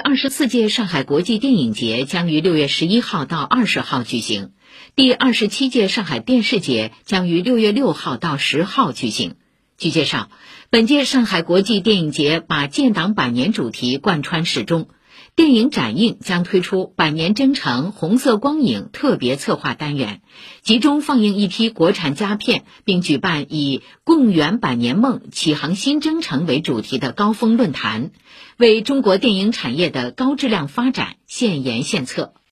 二十四届上海国际电影节将于六月十一号到二十号举行，第二十七届上海电视节将于六月六号到十号举行。据介绍，本届上海国际电影节把建党百年主题贯穿始终，电影展映将推出“百年征程”红色光影特别策划单元，集中放映一批国产佳片，并举办以“共圆百年梦，启航新征程”为主题的高峰论坛。为中国电影产业的高质量发展献言献策。